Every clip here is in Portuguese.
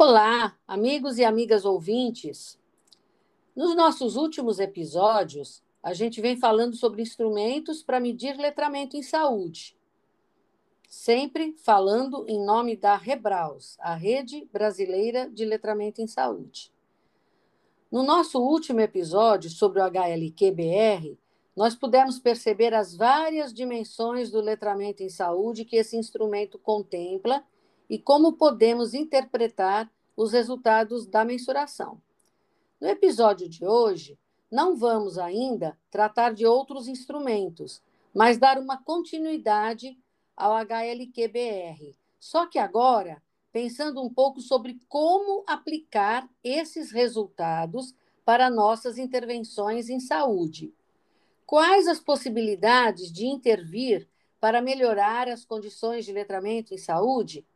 Olá, amigos e amigas ouvintes. Nos nossos últimos episódios, a gente vem falando sobre instrumentos para medir letramento em saúde. Sempre falando em nome da Rebraus, a Rede Brasileira de Letramento em Saúde. No nosso último episódio sobre o HLQ-BR, nós pudemos perceber as várias dimensões do letramento em saúde que esse instrumento contempla e como podemos interpretar os resultados da mensuração. No episódio de hoje, não vamos ainda tratar de outros instrumentos, mas dar uma continuidade ao HLQ-BR. Só que agora, pensando um pouco sobre como aplicar esses resultados para nossas intervenções em saúde. Quais as possibilidades de intervir para melhorar as condições de letramento em saúde?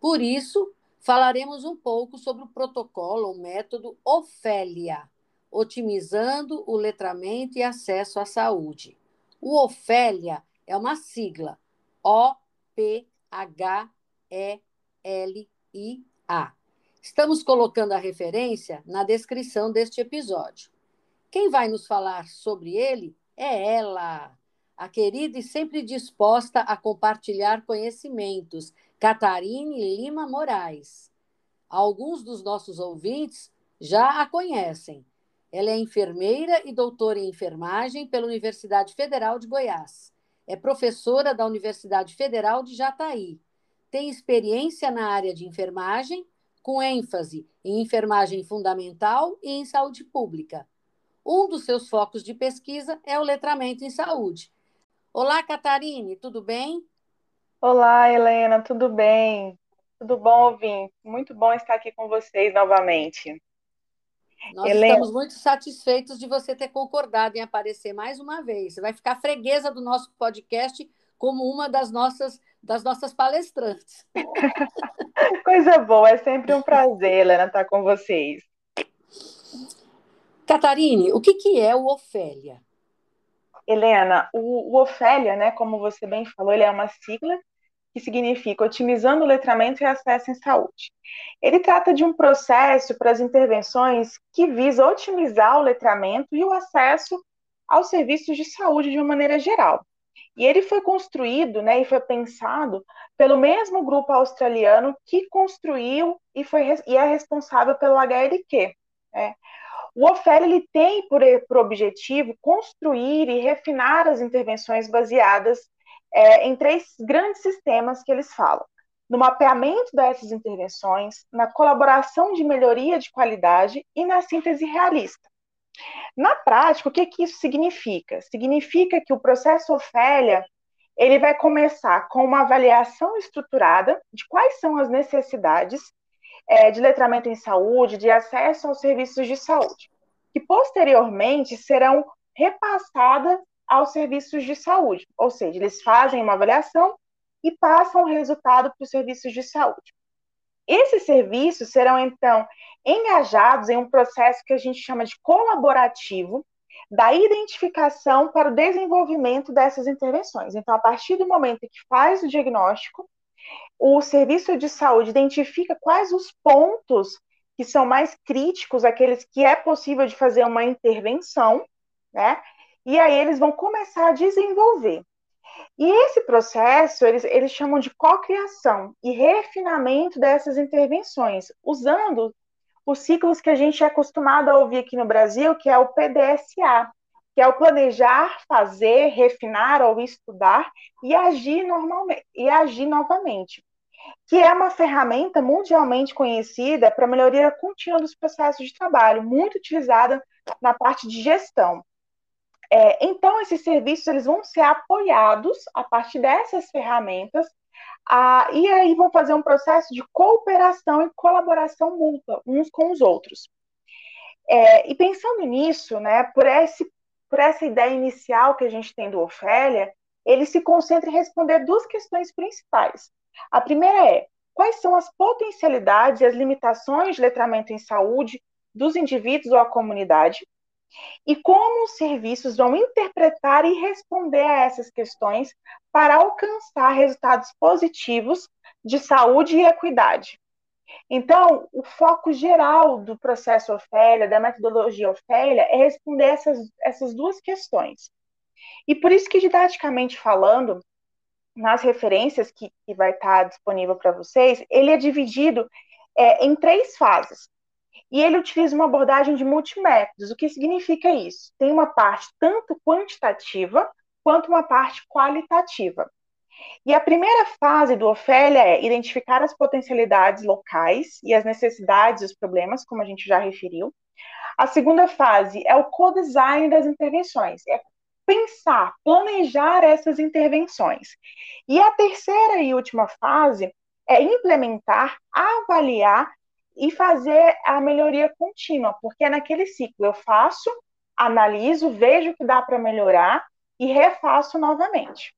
Por isso, falaremos um pouco sobre o protocolo ou método Ofélia, otimizando o letramento e acesso à saúde. O Ofélia é uma sigla O-P-H-E-L-I-A. Estamos colocando a referência na descrição deste episódio. Quem vai nos falar sobre ele é ela, a querida e sempre disposta a compartilhar conhecimentos, Catarine Lima Moraes. Alguns dos nossos ouvintes já a conhecem. Ela é enfermeira e doutora em enfermagem pela Universidade Federal de Goiás. É professora da Universidade Federal de Jataí. Tem experiência na área de enfermagem, com ênfase em enfermagem fundamental e em saúde pública. Um dos seus focos de pesquisa é o letramento em saúde. Olá, Catarine, tudo bem? Olá, Helena, tudo bem? Tudo bom, ouvinte? Muito bom estar aqui com vocês novamente. Nós Helena... estamos muito satisfeitos de você ter concordado em aparecer mais uma vez. Você vai ficar freguesa do nosso podcast como uma das nossas, das nossas palestrantes. Coisa boa, é sempre um prazer, Helena, estar com vocês. Catarine, o que, que é o Ofélia? Helena, o, o Ofélia, né, como você bem falou, ele é uma sigla que significa otimizando o letramento e acesso em saúde. Ele trata de um processo para as intervenções que visa otimizar o letramento e o acesso aos serviços de saúde de uma maneira geral. E ele foi construído, né, e foi pensado pelo mesmo grupo australiano que construiu e foi e é responsável pelo HLQ. Né? O OFEL ele tem por, por objetivo construir e refinar as intervenções baseadas é, em três grandes sistemas que eles falam. No mapeamento dessas intervenções, na colaboração de melhoria de qualidade e na síntese realista. Na prática, o que, que isso significa? Significa que o processo Ofélia ele vai começar com uma avaliação estruturada de quais são as necessidades é, de letramento em saúde, de acesso aos serviços de saúde, que posteriormente serão repassadas aos serviços de saúde, ou seja, eles fazem uma avaliação e passam o resultado para os serviços de saúde. Esses serviços serão, então, engajados em um processo que a gente chama de colaborativo, da identificação para o desenvolvimento dessas intervenções. Então, a partir do momento que faz o diagnóstico, o serviço de saúde identifica quais os pontos que são mais críticos, aqueles que é possível de fazer uma intervenção, né? E aí eles vão começar a desenvolver. E esse processo, eles, eles chamam de cocriação e refinamento dessas intervenções, usando os ciclos que a gente é acostumado a ouvir aqui no Brasil, que é o PDSA, que é o planejar, fazer, refinar ou estudar e agir normalmente e agir novamente, que é uma ferramenta mundialmente conhecida para melhoria contínua dos processos de trabalho, muito utilizada na parte de gestão. É, então, esses serviços eles vão ser apoiados a partir dessas ferramentas e aí vão fazer um processo de cooperação e colaboração mútua uns com os outros. É, e pensando nisso, né, por esse por essa ideia inicial que a gente tem do Ofélia, ele se concentra em responder duas questões principais. A primeira é: quais são as potencialidades e as limitações de letramento em saúde dos indivíduos ou a comunidade? E como os serviços vão interpretar e responder a essas questões para alcançar resultados positivos de saúde e equidade. Então, o foco geral do processo Ofélia, da metodologia Ofélia, é responder essas, essas duas questões. E por isso que, didaticamente falando, nas referências que, que vai estar disponível para vocês, ele é dividido é, em três fases. E ele utiliza uma abordagem de multimétodos. O que significa isso? Tem uma parte tanto quantitativa quanto uma parte qualitativa. E a primeira fase do Ofélia é identificar as potencialidades locais e as necessidades e os problemas, como a gente já referiu. A segunda fase é o co-design das intervenções, é pensar, planejar essas intervenções. E a terceira e última fase é implementar, avaliar e fazer a melhoria contínua, porque é naquele ciclo eu faço, analiso, vejo o que dá para melhorar e refaço novamente.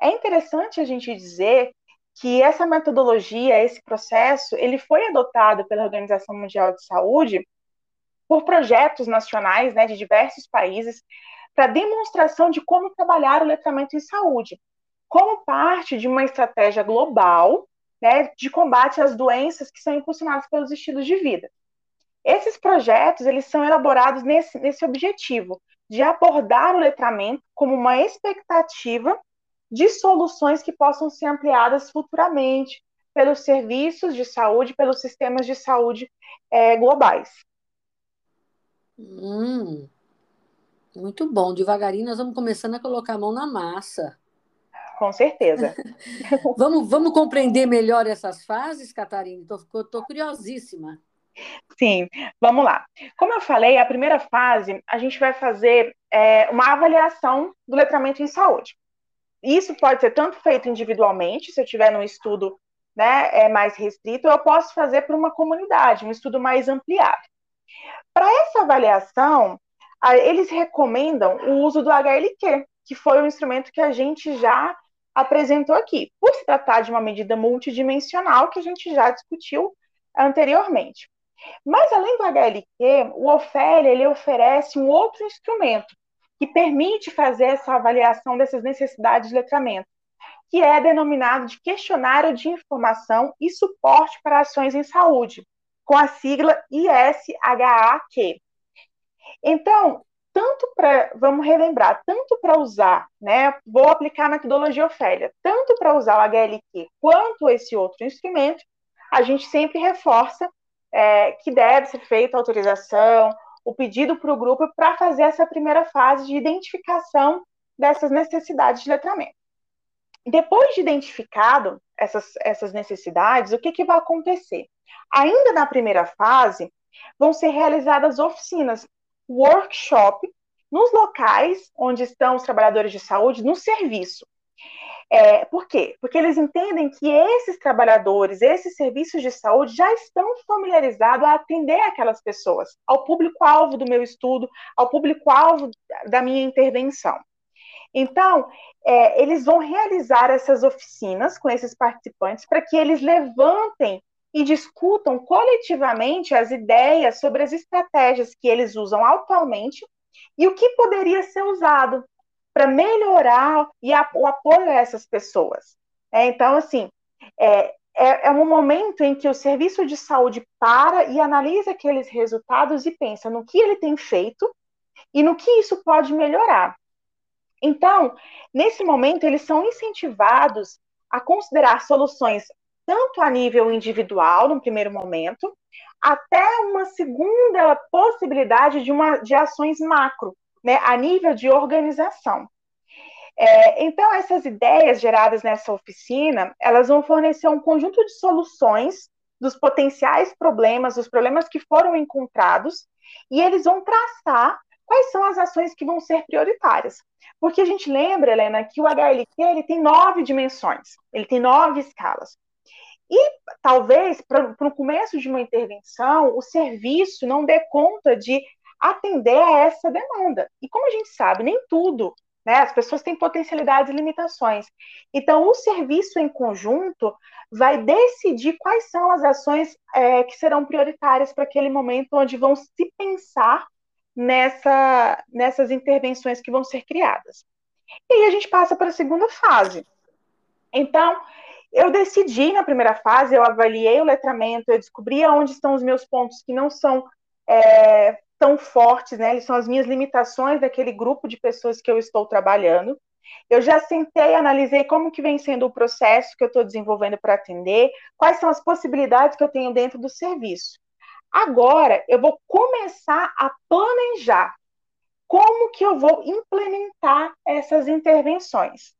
É interessante a gente dizer que essa metodologia, esse processo, ele foi adotado pela Organização Mundial de Saúde por projetos nacionais né, de diversos países para demonstração de como trabalhar o letramento em saúde, como parte de uma estratégia global né, de combate às doenças que são impulsionadas pelos estilos de vida. Esses projetos eles são elaborados nesse, nesse objetivo de abordar o letramento como uma expectativa de soluções que possam ser ampliadas futuramente pelos serviços de saúde, pelos sistemas de saúde é, globais. Hum, muito bom. Devagarinho nós vamos começando a colocar a mão na massa. Com certeza. vamos, vamos compreender melhor essas fases, Catarina? Estou curiosíssima. Sim, vamos lá. Como eu falei, a primeira fase a gente vai fazer é, uma avaliação do letramento em saúde. Isso pode ser tanto feito individualmente, se eu tiver num estudo né, é mais restrito, eu posso fazer para uma comunidade, um estudo mais ampliado. Para essa avaliação, eles recomendam o uso do HLQ, que foi um instrumento que a gente já apresentou aqui, por se tratar de uma medida multidimensional que a gente já discutiu anteriormente. Mas além do HLQ, o Ofélia ele oferece um outro instrumento que permite fazer essa avaliação dessas necessidades de letramento, que é denominado de questionário de informação e suporte para ações em saúde, com a sigla ISHAQ. Então, tanto para, vamos relembrar, tanto para usar, né, vou aplicar a metodologia Ofélia, tanto para usar o HLQ quanto esse outro instrumento, a gente sempre reforça é, que deve ser feita a autorização, o pedido para o grupo para fazer essa primeira fase de identificação dessas necessidades de letramento. Depois de identificado essas, essas necessidades, o que, que vai acontecer? Ainda na primeira fase, vão ser realizadas oficinas workshop nos locais onde estão os trabalhadores de saúde, no serviço. É, por quê? Porque eles entendem que esses trabalhadores, esses serviços de saúde já estão familiarizados a atender aquelas pessoas, ao público-alvo do meu estudo, ao público-alvo da minha intervenção. Então, é, eles vão realizar essas oficinas com esses participantes para que eles levantem e discutam coletivamente as ideias sobre as estratégias que eles usam atualmente e o que poderia ser usado para melhorar e a, o apoio a essas pessoas. É, então, assim, é, é, é, um momento em que o serviço de saúde para e analisa aqueles resultados e pensa no que ele tem feito e no que isso pode melhorar. Então, nesse momento, eles são incentivados a considerar soluções tanto a nível individual, no primeiro momento, até uma segunda possibilidade de, uma, de ações macro, né, a nível de organização. É, então, essas ideias geradas nessa oficina, elas vão fornecer um conjunto de soluções dos potenciais problemas, dos problemas que foram encontrados, e eles vão traçar quais são as ações que vão ser prioritárias. Porque a gente lembra, Helena, que o HLQ ele tem nove dimensões, ele tem nove escalas. E talvez, para o começo de uma intervenção, o serviço não dê conta de atender a essa demanda. E como a gente sabe, nem tudo, né? As pessoas têm potencialidades e limitações. Então, o serviço em conjunto vai decidir quais são as ações é, que serão prioritárias para aquele momento onde vão se pensar nessa, nessas intervenções que vão ser criadas. E aí a gente passa para a segunda fase. Então, eu decidi na primeira fase, eu avaliei o letramento, eu descobri onde estão os meus pontos que não são é, tão fortes, né? Eles são as minhas limitações daquele grupo de pessoas que eu estou trabalhando. Eu já sentei, analisei como que vem sendo o processo que eu estou desenvolvendo para atender, quais são as possibilidades que eu tenho dentro do serviço. Agora, eu vou começar a planejar como que eu vou implementar essas intervenções.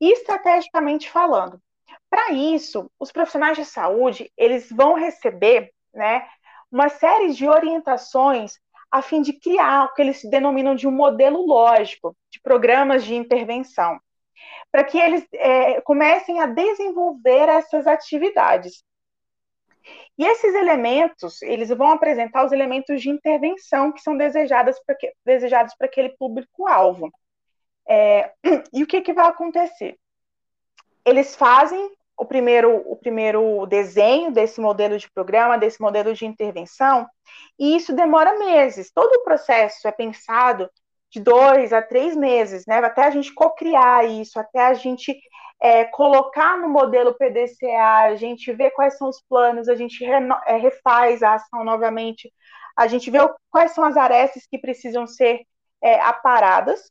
Estrategicamente falando, para isso, os profissionais de saúde, eles vão receber, né, uma série de orientações a fim de criar o que eles denominam de um modelo lógico de programas de intervenção, para que eles é, comecem a desenvolver essas atividades. E esses elementos, eles vão apresentar os elementos de intervenção que são desejados para aquele público-alvo. É, e o que, que vai acontecer? Eles fazem o primeiro, o primeiro desenho desse modelo de programa, desse modelo de intervenção, e isso demora meses. Todo o processo é pensado de dois a três meses, né? Até a gente cocriar isso, até a gente é, colocar no modelo PDCA, a gente ver quais são os planos, a gente é, refaz a ação novamente, a gente vê quais são as arestas que precisam ser é, aparadas,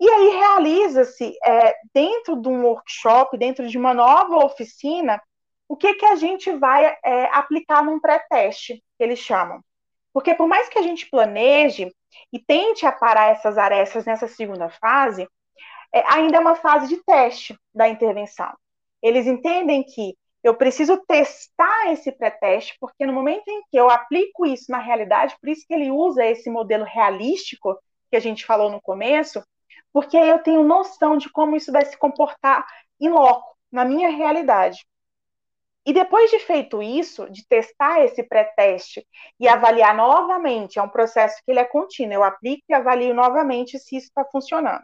e aí realiza-se, é, dentro de um workshop, dentro de uma nova oficina, o que, que a gente vai é, aplicar num pré-teste, que eles chamam. Porque por mais que a gente planeje e tente aparar essas arestas nessa segunda fase, é, ainda é uma fase de teste da intervenção. Eles entendem que eu preciso testar esse pré-teste, porque no momento em que eu aplico isso na realidade, por isso que ele usa esse modelo realístico que a gente falou no começo, porque aí eu tenho noção de como isso vai se comportar em loco, na minha realidade. E depois de feito isso, de testar esse pré-teste e avaliar novamente, é um processo que ele é contínuo, eu aplico e avalio novamente se isso está funcionando.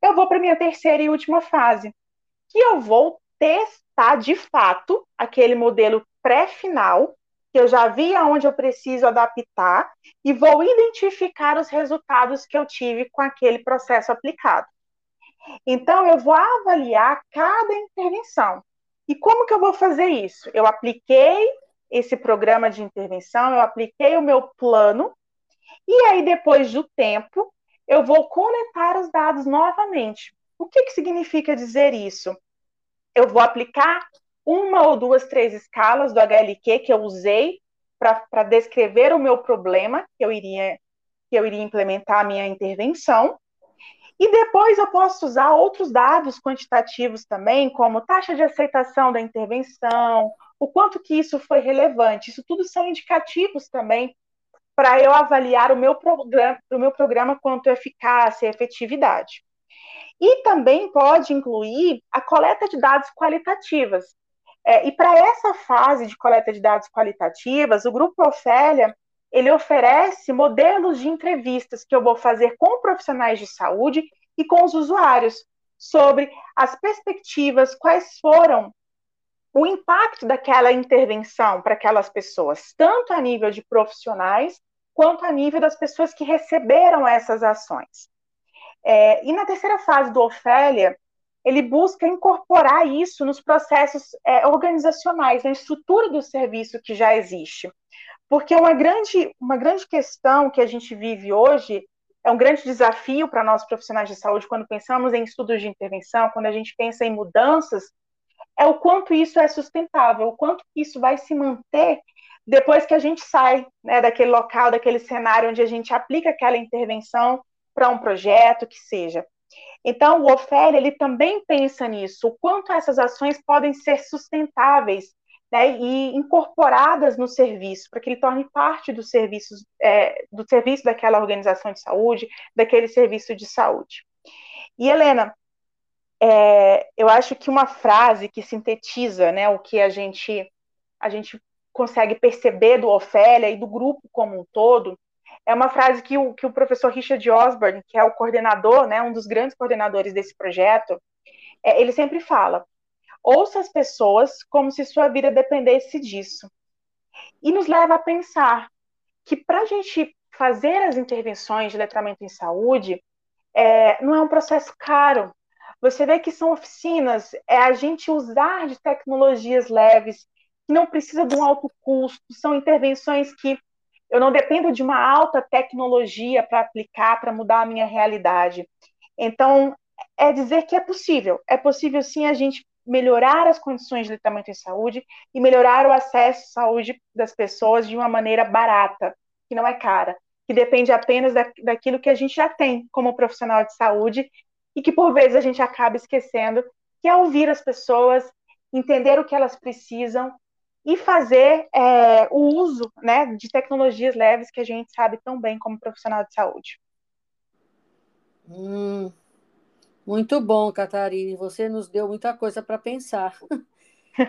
Eu vou para a minha terceira e última fase, que eu vou testar de fato aquele modelo pré-final que eu já vi aonde eu preciso adaptar e vou identificar os resultados que eu tive com aquele processo aplicado. Então, eu vou avaliar cada intervenção. E como que eu vou fazer isso? Eu apliquei esse programa de intervenção, eu apliquei o meu plano, e aí, depois do tempo, eu vou coletar os dados novamente. O que, que significa dizer isso? Eu vou aplicar uma ou duas, três escalas do HLQ que eu usei para descrever o meu problema, que eu iria que eu iria implementar a minha intervenção. E depois eu posso usar outros dados quantitativos também, como taxa de aceitação da intervenção, o quanto que isso foi relevante. Isso tudo são indicativos também para eu avaliar o meu programa, o meu programa quanto eficácia e efetividade. E também pode incluir a coleta de dados qualitativas, é, e para essa fase de coleta de dados qualitativas, o Grupo Ofélia ele oferece modelos de entrevistas que eu vou fazer com profissionais de saúde e com os usuários sobre as perspectivas, quais foram o impacto daquela intervenção para aquelas pessoas, tanto a nível de profissionais quanto a nível das pessoas que receberam essas ações. É, e na terceira fase do Ofélia, ele busca incorporar isso nos processos é, organizacionais, na estrutura do serviço que já existe. Porque uma grande, uma grande questão que a gente vive hoje é um grande desafio para nós profissionais de saúde quando pensamos em estudos de intervenção, quando a gente pensa em mudanças, é o quanto isso é sustentável, o quanto isso vai se manter depois que a gente sai né, daquele local, daquele cenário onde a gente aplica aquela intervenção para um projeto que seja. Então, o Ofélia, ele também pensa nisso, o quanto essas ações podem ser sustentáveis né, e incorporadas no serviço, para que ele torne parte do serviço, é, do serviço daquela organização de saúde, daquele serviço de saúde. E, Helena, é, eu acho que uma frase que sintetiza né, o que a gente, a gente consegue perceber do Ofélia e do grupo como um todo, é uma frase que o, que o professor Richard Osborne, que é o coordenador, né, um dos grandes coordenadores desse projeto, é, ele sempre fala: ouça as pessoas como se sua vida dependesse disso. E nos leva a pensar que para a gente fazer as intervenções de letramento em saúde, é, não é um processo caro, você vê que são oficinas, é a gente usar de tecnologias leves, que não precisa de um alto custo, são intervenções que eu não dependo de uma alta tecnologia para aplicar, para mudar a minha realidade. Então, é dizer que é possível. É possível sim a gente melhorar as condições de tratamento em saúde e melhorar o acesso à saúde das pessoas de uma maneira barata, que não é cara, que depende apenas da, daquilo que a gente já tem como profissional de saúde e que por vezes a gente acaba esquecendo, que é ouvir as pessoas, entender o que elas precisam e fazer é, o uso né, de tecnologias leves que a gente sabe tão bem como profissional de saúde. Hum, muito bom, Catarine. Você nos deu muita coisa para pensar.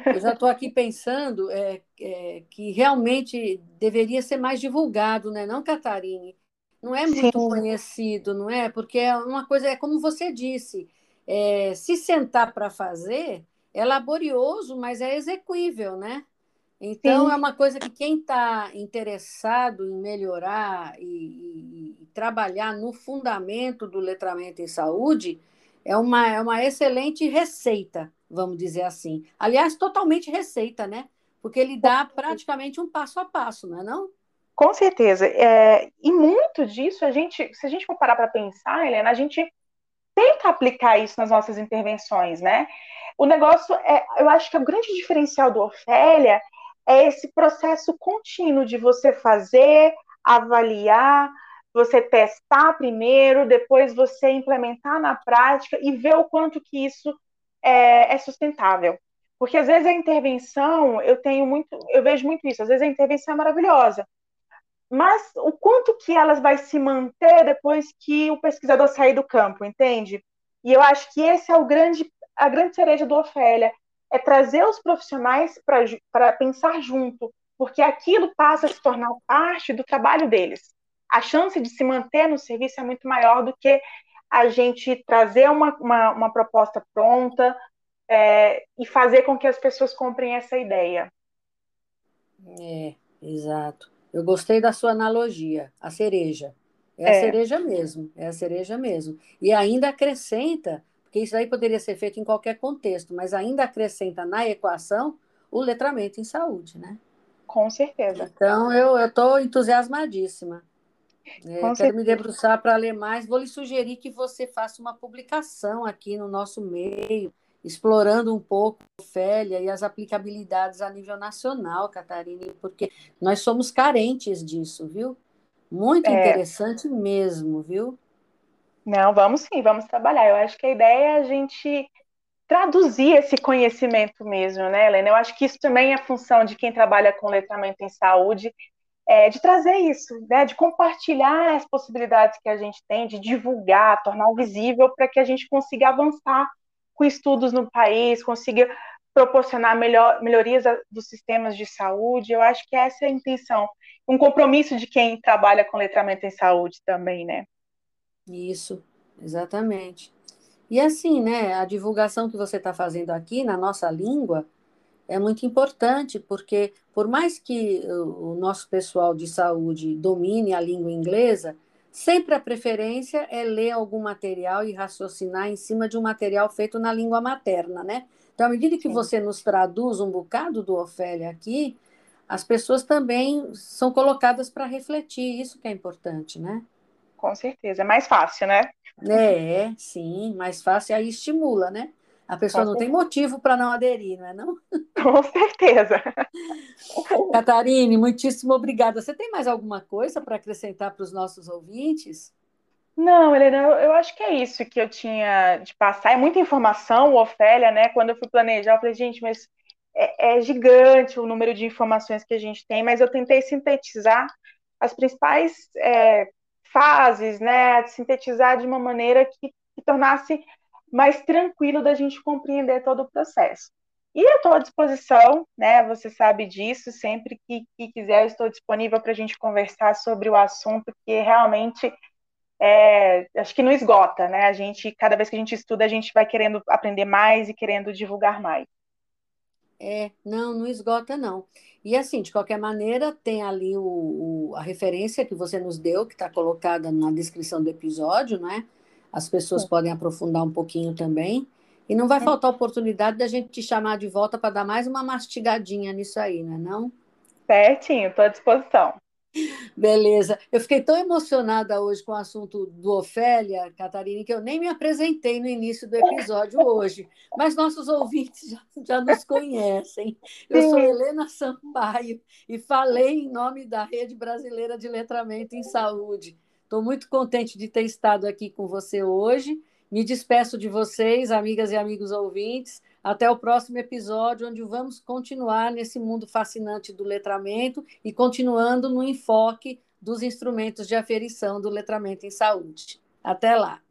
Eu já estou aqui pensando é, é, que realmente deveria ser mais divulgado, né? Não, Catarine? Não é muito Sim. conhecido, não é? Porque é uma coisa, é como você disse, é, se sentar para fazer é laborioso, mas é execuível, né? Então, Sim. é uma coisa que quem está interessado em melhorar e, e, e, trabalhar no fundamento do letramento em saúde é uma, é uma excelente receita, vamos dizer assim. Aliás, totalmente receita, né? Porque ele dá praticamente um passo a passo, não é não? Com certeza. É, e muito disso, a gente, se a gente for parar para pensar, Helena, a gente tenta aplicar isso nas nossas intervenções, né? O negócio é, eu acho que o grande diferencial do Ofélia é esse processo contínuo de você fazer, avaliar, você testar primeiro, depois você implementar na prática e ver o quanto que isso é, é sustentável. Porque às vezes a intervenção, eu tenho muito, eu vejo muito isso, às vezes a intervenção é maravilhosa, mas o quanto que ela vai se manter depois que o pesquisador sair do campo, entende? E eu acho que esse é o grande, a grande cereja do Ofélia, é trazer os profissionais para pensar junto, porque aquilo passa a se tornar parte do trabalho deles. A chance de se manter no serviço é muito maior do que a gente trazer uma, uma, uma proposta pronta é, e fazer com que as pessoas comprem essa ideia. É, exato. Eu gostei da sua analogia, a cereja. É, é, a cereja mesmo, é a cereja mesmo. E ainda acrescenta porque isso aí poderia ser feito em qualquer contexto, mas ainda acrescenta na equação o letramento em saúde, né? Com certeza. Então, eu estou entusiasmadíssima. É, quero certeza. me debruçar para ler mais. Vou lhe sugerir que você faça uma publicação aqui no nosso meio, explorando um pouco a Ofélia e as aplicabilidades a nível nacional, Catarina, porque nós somos carentes disso, viu? Muito é. interessante mesmo, viu? Não, vamos sim, vamos trabalhar. Eu acho que a ideia é a gente traduzir esse conhecimento mesmo, né, Helena? Eu acho que isso também é função de quem trabalha com letramento em saúde, é, de trazer isso, né, de compartilhar as possibilidades que a gente tem, de divulgar, tornar visível para que a gente consiga avançar com estudos no país, consiga proporcionar melhor, melhorias dos sistemas de saúde. Eu acho que essa é a intenção, um compromisso de quem trabalha com letramento em saúde também, né? Isso, exatamente. E assim, né, a divulgação que você está fazendo aqui na nossa língua é muito importante, porque por mais que o nosso pessoal de saúde domine a língua inglesa, sempre a preferência é ler algum material e raciocinar em cima de um material feito na língua materna, né? Então, à medida que Sim. você nos traduz um bocado do Ofélia aqui, as pessoas também são colocadas para refletir, isso que é importante, né? Com certeza. É mais fácil, né? É, sim, mais fácil. Aí estimula, né? A pessoa não tem motivo para não aderir, não é não? Com certeza. Catarine, muitíssimo obrigada. Você tem mais alguma coisa para acrescentar para os nossos ouvintes? Não, Helena, eu acho que é isso que eu tinha de passar. É muita informação, Ofélia, né? Quando eu fui planejar, eu falei, gente, mas é, é gigante o número de informações que a gente tem, mas eu tentei sintetizar as principais é, fases, né, sintetizar de uma maneira que, que tornasse mais tranquilo da gente compreender todo o processo. E eu estou à disposição, né? Você sabe disso. Sempre que, que quiser, eu estou disponível para a gente conversar sobre o assunto, que realmente é, acho que não esgota, né? A gente, cada vez que a gente estuda, a gente vai querendo aprender mais e querendo divulgar mais. É, não, não esgota, não. E assim, de qualquer maneira, tem ali o, o a referência que você nos deu, que está colocada na descrição do episódio, né? as pessoas Sim. podem aprofundar um pouquinho também. E não vai faltar oportunidade da gente te chamar de volta para dar mais uma mastigadinha nisso aí, não é não? Certinho, estou à disposição. Beleza. Eu fiquei tão emocionada hoje com o assunto do Ofélia, Catarina, que eu nem me apresentei no início do episódio hoje. Mas nossos ouvintes já, já nos conhecem. Eu sou Helena Sampaio e falei em nome da Rede Brasileira de Letramento em Saúde. Estou muito contente de ter estado aqui com você hoje. Me despeço de vocês, amigas e amigos ouvintes. Até o próximo episódio, onde vamos continuar nesse mundo fascinante do letramento e continuando no enfoque dos instrumentos de aferição do letramento em saúde. Até lá!